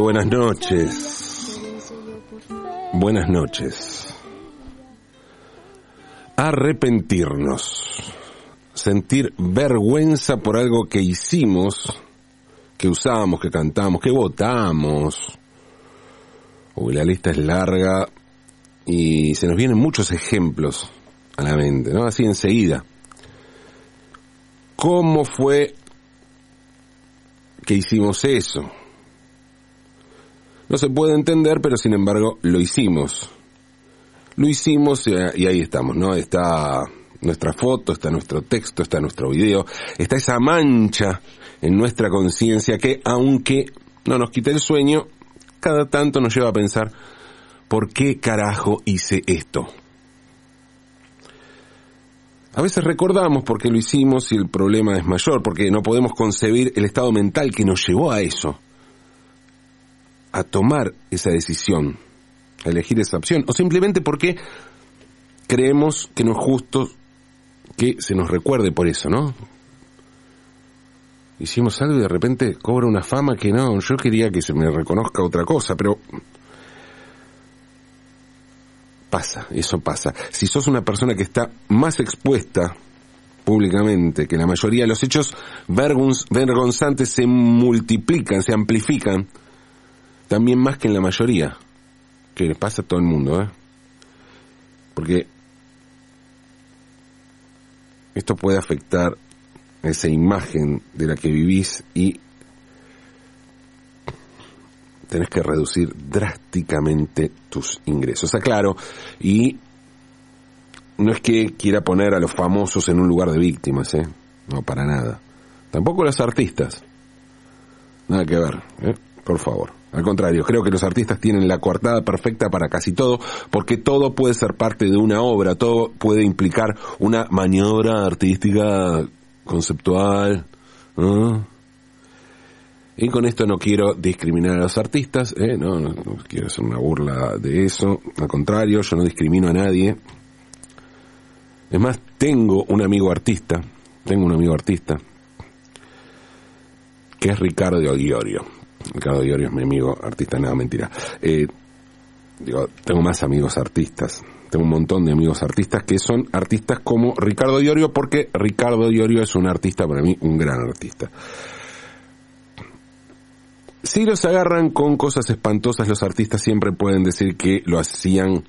Buenas noches. Buenas noches. Arrepentirnos. Sentir vergüenza por algo que hicimos, que usamos, que cantamos, que votamos. Uy, la lista es larga y se nos vienen muchos ejemplos a la mente, ¿no? Así enseguida. ¿Cómo fue que hicimos eso? No se puede entender, pero sin embargo lo hicimos. Lo hicimos y ahí estamos, ¿no? Está nuestra foto, está nuestro texto, está nuestro video, está esa mancha en nuestra conciencia que aunque no nos quite el sueño, cada tanto nos lleva a pensar, ¿por qué carajo hice esto? A veces recordamos por qué lo hicimos y el problema es mayor, porque no podemos concebir el estado mental que nos llevó a eso, a tomar esa decisión, a elegir esa opción, o simplemente porque creemos que no es justo que se nos recuerde por eso, ¿no? Hicimos algo y de repente cobra una fama que no, yo quería que se me reconozca otra cosa, pero pasa, eso pasa. Si sos una persona que está más expuesta públicamente que la mayoría, los hechos vergonzantes se multiplican, se amplifican, también más que en la mayoría, que le pasa a todo el mundo, ¿eh? Porque esto puede afectar esa imagen de la que vivís y tenés que reducir drásticamente tus ingresos. Aclaro, y no es que quiera poner a los famosos en un lugar de víctimas, ¿eh? No, para nada. Tampoco los artistas. Nada que ver, ¿eh? Por favor. Al contrario, creo que los artistas tienen la coartada perfecta para casi todo, porque todo puede ser parte de una obra, todo puede implicar una maniobra artística conceptual. Y con esto no quiero discriminar a los artistas, ¿eh? no, no, quiero hacer una burla de eso, al contrario, yo no discrimino a nadie. Es más, tengo un amigo artista, tengo un amigo artista, que es Ricardo Diorio. Ricardo Diorio es mi amigo artista, nada, mentira. Eh, digo, tengo más amigos artistas, tengo un montón de amigos artistas que son artistas como Ricardo Diorio, porque Ricardo Diorio es un artista, para mí, un gran artista. Si los agarran con cosas espantosas, los artistas siempre pueden decir que lo hacían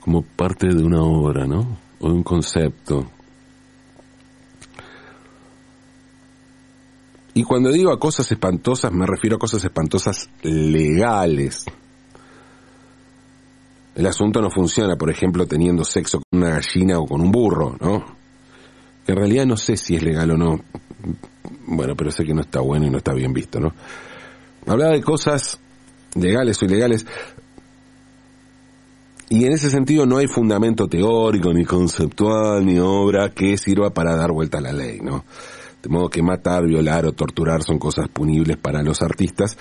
como parte de una obra, ¿no? O de un concepto. Y cuando digo a cosas espantosas, me refiero a cosas espantosas legales. El asunto no funciona, por ejemplo, teniendo sexo con una gallina o con un burro, ¿no? En realidad no sé si es legal o no. Bueno, pero sé que no está bueno y no está bien visto, ¿no? Hablaba de cosas legales o ilegales. Y en ese sentido no hay fundamento teórico, ni conceptual, ni obra que sirva para dar vuelta a la ley, ¿no? De modo que matar, violar o torturar son cosas punibles para los artistas.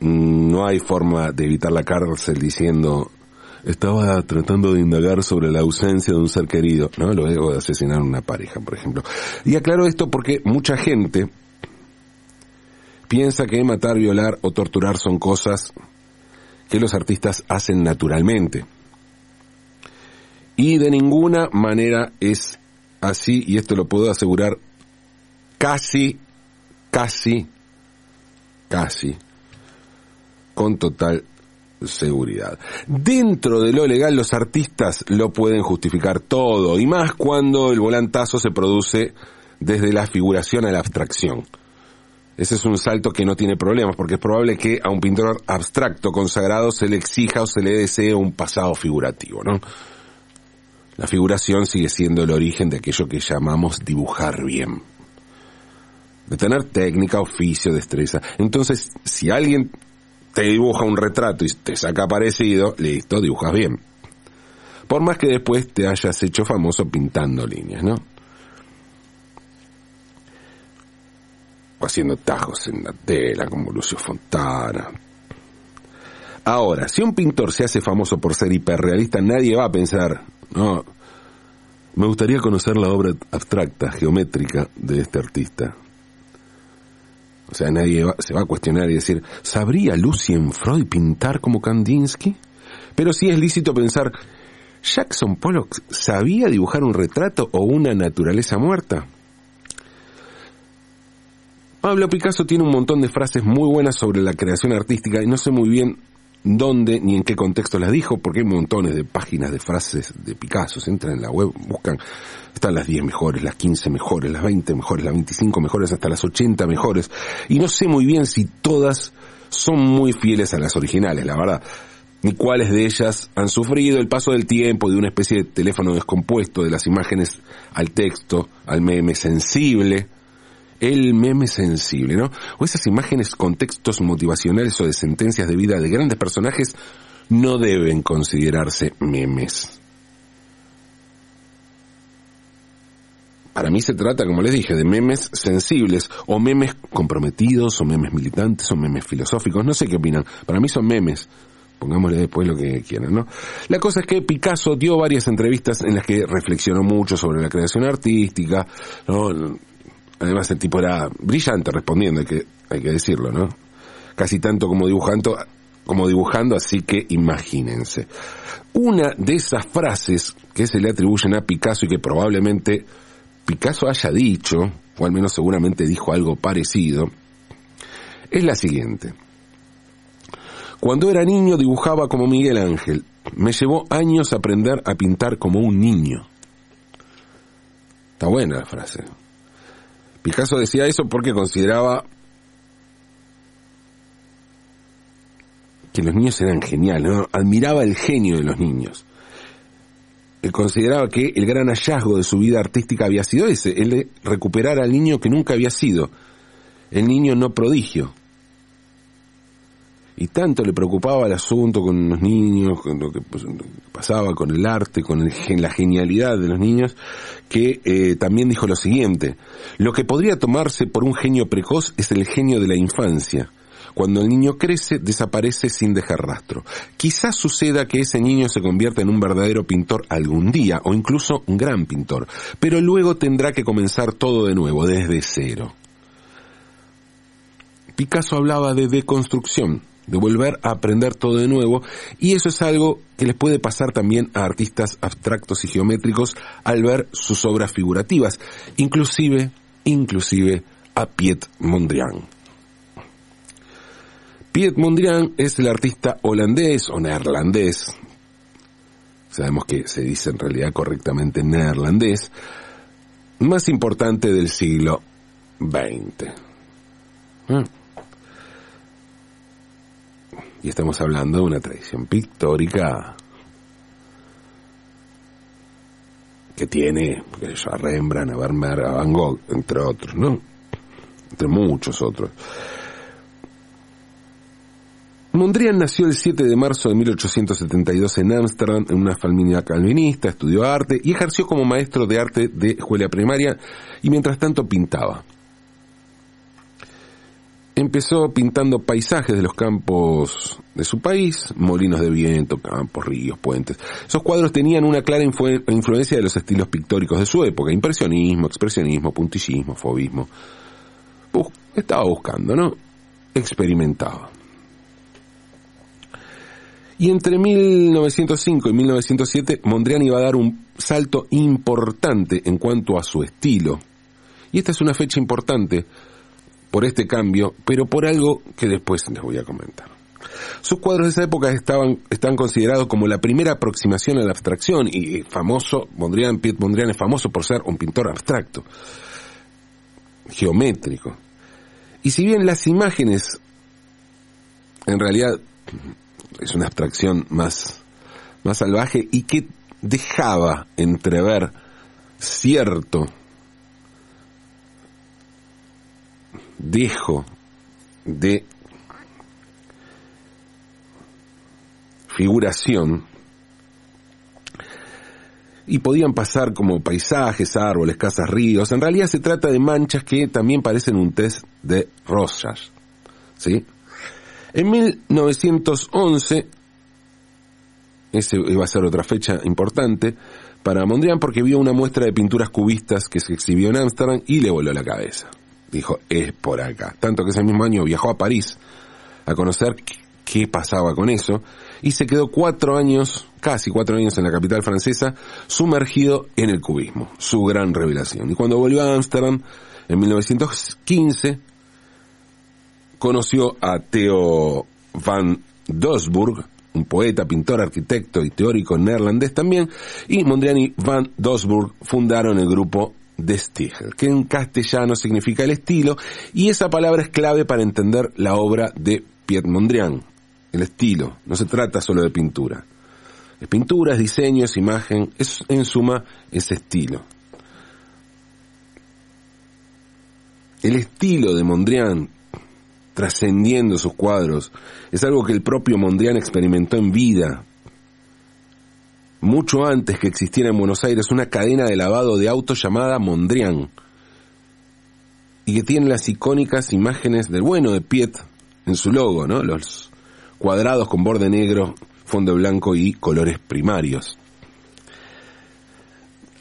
Mm, no hay forma de evitar la cárcel diciendo estaba tratando de indagar sobre la ausencia de un ser querido, ¿no? Luego de asesinar a una pareja, por ejemplo. Y aclaro esto porque mucha gente piensa que matar, violar o torturar son cosas que los artistas hacen naturalmente. Y de ninguna manera es así, y esto lo puedo asegurar casi, casi, casi, con total seguridad. Dentro de lo legal los artistas lo pueden justificar todo, y más cuando el volantazo se produce desde la figuración a la abstracción. Ese es un salto que no tiene problemas, porque es probable que a un pintor abstracto consagrado se le exija o se le desee un pasado figurativo, ¿no? La figuración sigue siendo el origen de aquello que llamamos dibujar bien. De tener técnica, oficio, destreza. Entonces, si alguien te dibuja un retrato y te saca parecido, listo, dibujas bien. Por más que después te hayas hecho famoso pintando líneas, ¿no? o haciendo tajos en la tela como Lucio Fontana. Ahora, si un pintor se hace famoso por ser hiperrealista, nadie va a pensar, no, me gustaría conocer la obra abstracta, geométrica de este artista. O sea, nadie se va a cuestionar y decir, ¿sabría Lucien Freud pintar como Kandinsky? Pero sí es lícito pensar, ¿Jackson Pollock sabía dibujar un retrato o una naturaleza muerta? Pablo Picasso tiene un montón de frases muy buenas sobre la creación artística y no sé muy bien dónde ni en qué contexto las dijo, porque hay montones de páginas de frases de Picasso. Entran en la web, buscan, están las 10 mejores, las 15 mejores, las 20 mejores, las 25 mejores, hasta las 80 mejores. Y no sé muy bien si todas son muy fieles a las originales, la verdad. Ni cuáles de ellas han sufrido el paso del tiempo de una especie de teléfono descompuesto de las imágenes al texto, al meme sensible, el meme sensible, ¿no? O esas imágenes con textos motivacionales o de sentencias de vida de grandes personajes no deben considerarse memes. Para mí se trata, como les dije, de memes sensibles, o memes comprometidos, o memes militantes, o memes filosóficos, no sé qué opinan. Para mí son memes. Pongámosle después lo que quieran, ¿no? La cosa es que Picasso dio varias entrevistas en las que reflexionó mucho sobre la creación artística, ¿no? Además el tipo era brillante respondiendo, hay que, hay que decirlo, ¿no? Casi tanto como dibujando, como dibujando, así que imagínense. Una de esas frases que se le atribuyen a Picasso y que probablemente Picasso haya dicho, o al menos seguramente dijo algo parecido, es la siguiente. Cuando era niño dibujaba como Miguel Ángel. Me llevó años aprender a pintar como un niño. Está buena la frase. Picasso decía eso porque consideraba que los niños eran geniales, admiraba el genio de los niños. Él consideraba que el gran hallazgo de su vida artística había sido ese, el de recuperar al niño que nunca había sido, el niño no prodigio, y tanto le preocupaba el asunto con los niños, con lo que pues, pasaba con el arte, con la genialidad de los niños, que eh, también dijo lo siguiente, lo que podría tomarse por un genio precoz es el genio de la infancia. Cuando el niño crece, desaparece sin dejar rastro. Quizás suceda que ese niño se convierta en un verdadero pintor algún día, o incluso un gran pintor, pero luego tendrá que comenzar todo de nuevo, desde cero. Picasso hablaba de deconstrucción, de volver a aprender todo de nuevo, y eso es algo que les puede pasar también a artistas abstractos y geométricos al ver sus obras figurativas, inclusive, inclusive a Piet Mondrian. Piet Mondrian es el artista holandés o neerlandés, sabemos que se dice en realidad correctamente neerlandés, más importante del siglo XX. Y estamos hablando de una tradición pictórica que tiene a Rembrandt, a Vermeer, a Van Gogh, entre otros, ¿no? Entre muchos otros. Mondrian nació el 7 de marzo de 1872 en Ámsterdam, en una familia calvinista, estudió arte y ejerció como maestro de arte de escuela primaria y mientras tanto pintaba. Empezó pintando paisajes de los campos de su país, molinos de viento, campos, ríos, puentes. Esos cuadros tenían una clara influencia de los estilos pictóricos de su época, impresionismo, expresionismo, puntillismo, fobismo. estaba buscando, ¿no? Experimentaba. Y entre 1905 y 1907, Mondrian iba a dar un salto importante en cuanto a su estilo. Y esta es una fecha importante por este cambio, pero por algo que después les voy a comentar. Sus cuadros de esa época estaban, están considerados como la primera aproximación a la abstracción y famoso, Mondrian, Piet Mondrian es famoso por ser un pintor abstracto, geométrico. Y si bien las imágenes en realidad es una abstracción más, más salvaje y que dejaba entrever cierto dejo de figuración y podían pasar como paisajes, árboles, casas, ríos. En realidad se trata de manchas que también parecen un test de Rorschach. ¿sí? En 1911, ese iba a ser otra fecha importante para Mondrian porque vio una muestra de pinturas cubistas que se exhibió en Ámsterdam y le voló la cabeza. Dijo, es por acá. Tanto que ese mismo año viajó a París a conocer qué pasaba con eso y se quedó cuatro años, casi cuatro años en la capital francesa, sumergido en el cubismo, su gran revelación. Y cuando volvió a Ámsterdam en 1915, conoció a Theo van Doesburg, un poeta, pintor, arquitecto y teórico neerlandés también, y Mondrian y van Doesburg fundaron el grupo de que en castellano significa el estilo, y esa palabra es clave para entender la obra de Piet Mondrian, el estilo, no se trata solo de pintura. Es pintura, es diseño, es imagen, es en suma ese estilo. El estilo de Mondrian, trascendiendo sus cuadros, es algo que el propio Mondrian experimentó en vida. Mucho antes que existiera en Buenos Aires una cadena de lavado de autos llamada Mondrian, y que tiene las icónicas imágenes del bueno de Piet en su logo, ¿no? Los cuadrados con borde negro, fondo blanco y colores primarios.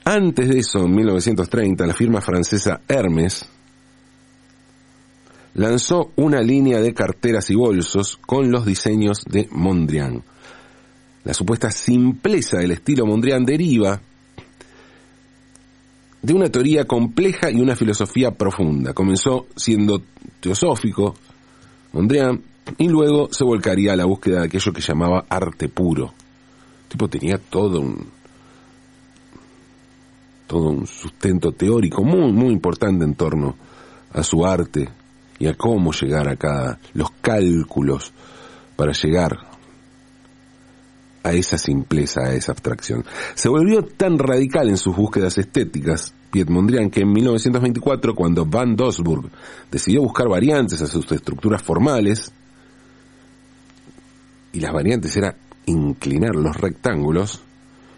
Antes de eso, en 1930, la firma francesa Hermes lanzó una línea de carteras y bolsos con los diseños de Mondrian. La supuesta simpleza del estilo Mondrian deriva de una teoría compleja y una filosofía profunda. Comenzó siendo teosófico, Mondrian, y luego se volcaría a la búsqueda de aquello que llamaba arte puro. El tipo tenía todo un todo un sustento teórico muy muy importante en torno a su arte y a cómo llegar a cada los cálculos para llegar a esa simpleza, a esa abstracción. Se volvió tan radical en sus búsquedas estéticas, Piet Mondrian, que en 1924, cuando Van Doesburg decidió buscar variantes a sus estructuras formales, y las variantes era inclinar los rectángulos,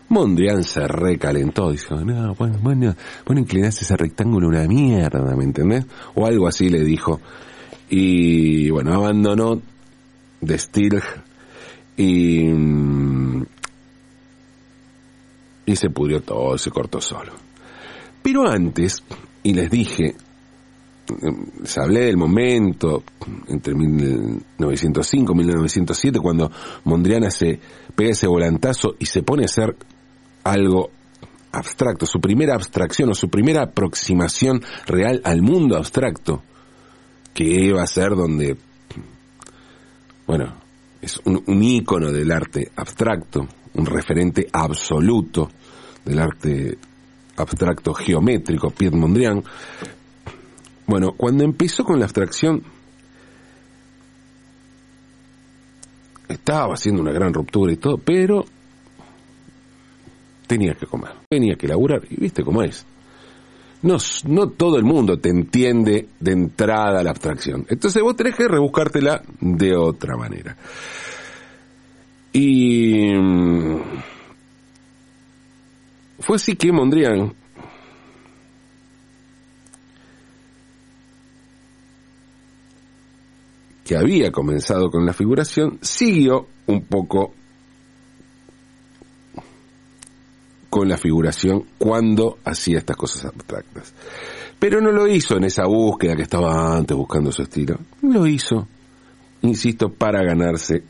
Mondrian se recalentó, dijo, no, bueno, bueno, bueno inclinaste ese rectángulo una mierda, ¿me entendés? O algo así le dijo. Y bueno, abandonó de Stilg y, y se pudrió todo, se cortó solo. Pero antes, y les dije, les hablé del momento entre 1905 y 1907 cuando Mondriana se pega ese volantazo y se pone a hacer algo abstracto, su primera abstracción o su primera aproximación real al mundo abstracto, que iba a ser donde, bueno, es un, un ícono del arte abstracto, un referente absoluto del arte abstracto geométrico, Piet Mondrian, bueno, cuando empezó con la abstracción, estaba haciendo una gran ruptura y todo, pero tenía que comer, tenía que laburar, y viste cómo es. No, no todo el mundo te entiende de entrada la abstracción. Entonces vos tenés que rebuscártela de otra manera. Y mm, fue así que Mondrian que había comenzado con la figuración, siguió un poco con la figuración cuando hacía estas cosas abstractas. Pero no lo hizo en esa búsqueda que estaba antes buscando su estilo. Lo hizo, insisto, para ganarse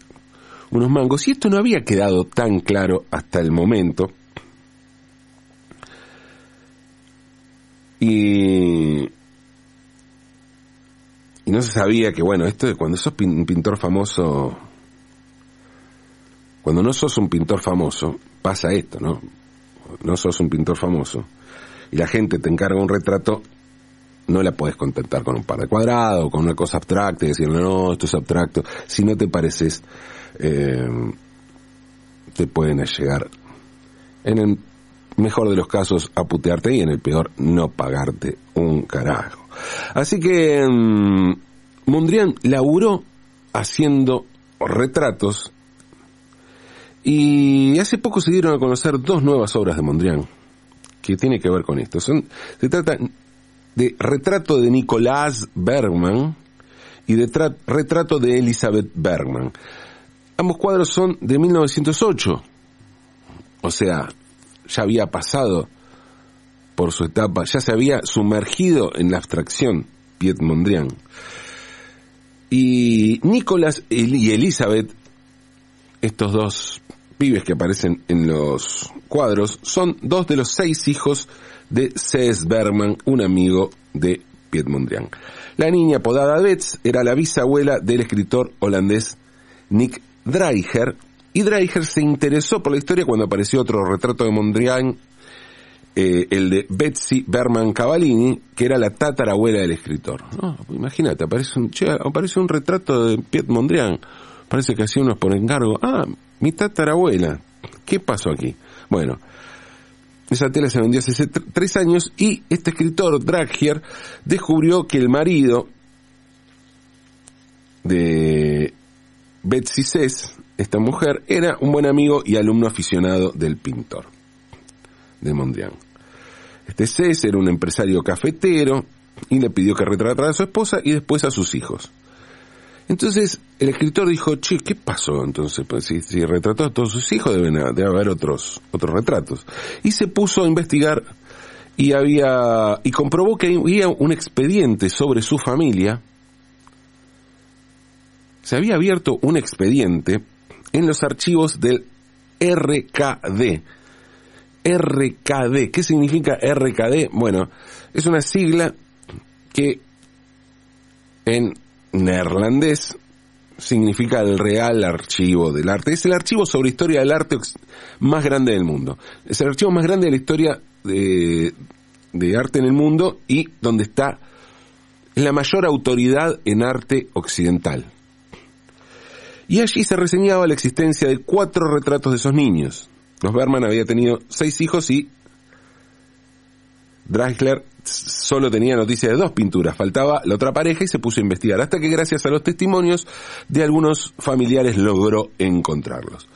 unos mangos. Y esto no había quedado tan claro hasta el momento. Y no se sabía que, bueno, esto de cuando sos un pintor famoso, cuando no sos un pintor famoso, pasa esto, ¿no? No sos un pintor famoso y la gente te encarga un retrato, no la puedes contentar con un par de cuadrados, con una cosa abstracta y decirle, no, esto es abstracto. Si no te pareces, eh, te pueden llegar, en el mejor de los casos, a putearte y en el peor, no pagarte un carajo. Así que mm, Mondrian laburó haciendo retratos y hace poco se dieron a conocer dos nuevas obras de Mondrian que tiene que ver con esto. Son, se trata de retrato de Nicolás Bergman y de retrato de Elizabeth Bergman. Ambos cuadros son de 1908, o sea, ya había pasado por su etapa, ya se había sumergido en la abstracción Piet Mondrian. Y Nicolás y Elizabeth, estos dos pibes que aparecen en los cuadros, son dos de los seis hijos de C.S. Bergman, un amigo de Piet Mondrian. La niña apodada Betz era la bisabuela del escritor holandés Nick Dreyer, y Dreyer se interesó por la historia cuando apareció otro retrato de Mondrian, eh, el de Betsy Berman Cavallini, que era la tatarabuela del escritor. imagínate, aparece un, aparece un retrato de Piet Mondrian, parece que hacía unos por encargo. Ah, mi tatarabuela. ¿Qué pasó aquí? Bueno, esa tela se vendió hace tres años y este escritor, Dragier, descubrió que el marido de Betsy Cess, esta mujer, era un buen amigo y alumno aficionado del pintor, de Mondrian. Este Cess era un empresario cafetero y le pidió que retratara a su esposa y después a sus hijos. Entonces el escritor dijo, che, ¿qué pasó? Entonces, pues, si, retrató a todos sus hijos, deben debe haber otros, otros retratos. Y se puso a investigar y había, y comprobó que había un expediente sobre su familia. Se había abierto un expediente en los archivos del RKD. RKD, ¿qué significa RKD? Bueno, es una sigla que en neerlandés significa el Real Archivo del Arte. Es el archivo sobre historia del arte más grande del mundo. Es el archivo más grande de la historia de, de arte en el mundo y donde está la mayor autoridad en arte occidental. Y allí se reseñaba la existencia de cuatro retratos de esos niños. Los Berman había tenido seis hijos y Dreisler solo tenía noticia de dos pinturas, faltaba la otra pareja y se puso a investigar, hasta que gracias a los testimonios de algunos familiares logró encontrarlos.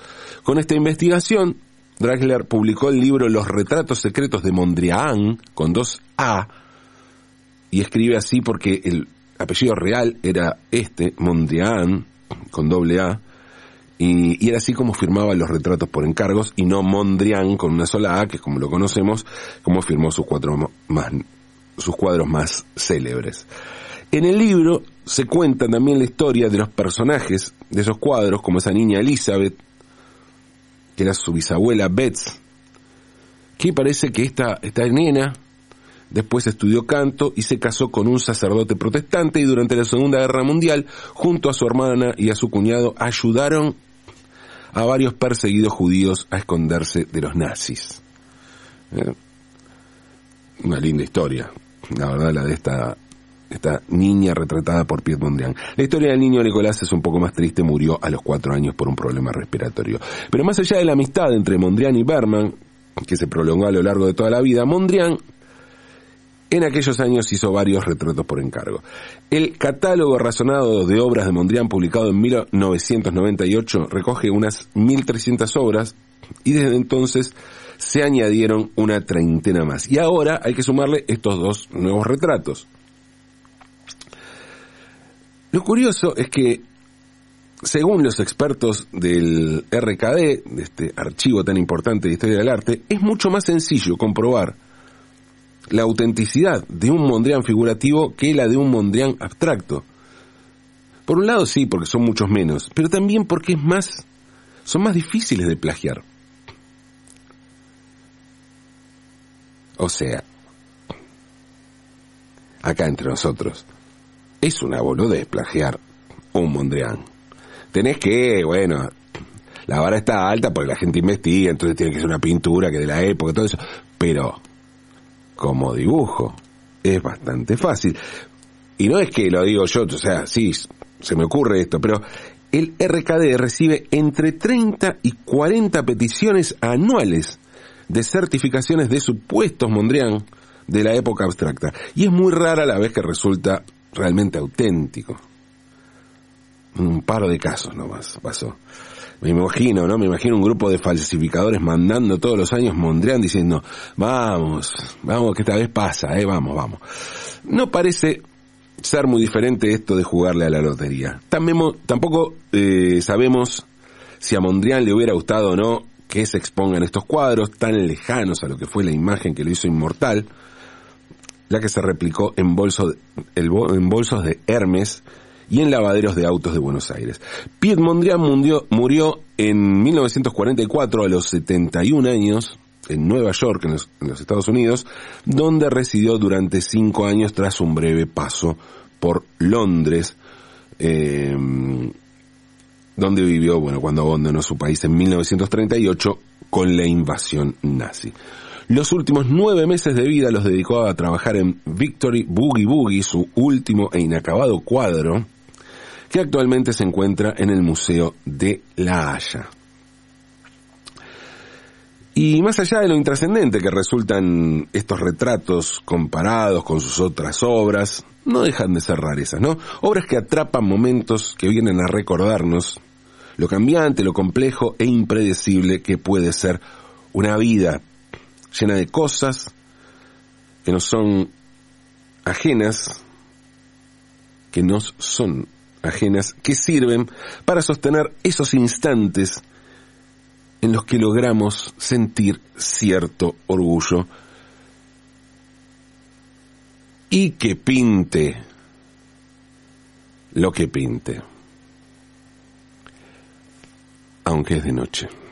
Con esta investigación, Dragler publicó el libro Los retratos secretos de Mondrian, con dos A, y escribe así porque el apellido real era este, Mondrian, con doble A, y, era así como firmaba los retratos por encargos y no Mondrian con una sola A, que como lo conocemos, como firmó sus cuatro más sus cuadros más célebres. En el libro se cuenta también la historia de los personajes de esos cuadros, como esa niña Elizabeth, que era su bisabuela Betts, que parece que esta, esta nena después estudió canto y se casó con un sacerdote protestante y durante la Segunda Guerra Mundial, junto a su hermana y a su cuñado, ayudaron a varios perseguidos judíos a esconderse de los nazis. ¿Eh? Una linda historia la verdad, la de esta, esta niña retratada por Piet Mondrian. La historia del niño Nicolás es un poco más triste, murió a los cuatro años por un problema respiratorio. Pero más allá de la amistad entre Mondrian y Berman, que se prolongó a lo largo de toda la vida, Mondrian en aquellos años hizo varios retratos por encargo. El catálogo razonado de obras de Mondrian, publicado en 1998, recoge unas 1.300 obras y desde entonces se añadieron una treintena más. Y ahora hay que sumarle estos dos nuevos retratos. Lo curioso es que, según los expertos del RKD, de este archivo tan importante de historia del arte, es mucho más sencillo comprobar la autenticidad de un Mondrian figurativo que la de un Mondrian abstracto. Por un lado sí, porque son muchos menos, pero también porque es más, son más difíciles de plagiar. O sea, acá entre nosotros, es una boludez plagiar un Mondrian. Tenés que, bueno, la vara está alta porque la gente investiga, entonces tiene que ser una pintura que de la época, todo eso. Pero, como dibujo, es bastante fácil. Y no es que lo digo yo, o sea, sí, se me ocurre esto, pero el RKD recibe entre 30 y 40 peticiones anuales de certificaciones de supuestos Mondrian de la época abstracta. Y es muy rara la vez que resulta realmente auténtico. Un par de casos nomás pasó. Me imagino, ¿no? Me imagino un grupo de falsificadores mandando todos los años Mondrian diciendo, vamos, vamos, que esta vez pasa, eh, vamos, vamos. No parece ser muy diferente esto de jugarle a la lotería. Tampoco eh, sabemos si a Mondrian le hubiera gustado o no que se expongan estos cuadros tan lejanos a lo que fue la imagen que lo hizo inmortal. la que se replicó en, en bolsos de Hermes y en lavaderos de autos de Buenos Aires. Piet Mondrian murió, en 1944 a los 71 años en Nueva York, en los, Estados Unidos, donde residió durante cinco años tras un breve paso por Londres, eh, donde vivió, bueno, cuando abandonó su país en 1938 con la invasión nazi. Los últimos nueve meses de vida los dedicó a trabajar en Victory Boogie Boogie, su último e inacabado cuadro, que actualmente se encuentra en el Museo de La Haya. Y más allá de lo intrascendente que resultan estos retratos comparados con sus otras obras, no dejan de ser rarezas, ¿no? Obras que atrapan momentos que vienen a recordarnos lo cambiante, lo complejo e impredecible que puede ser una vida llena de cosas que nos son ajenas, que nos son ajenas, que sirven para sostener esos instantes en los que logramos sentir cierto orgullo y que pinte lo que pinte, aunque es de noche.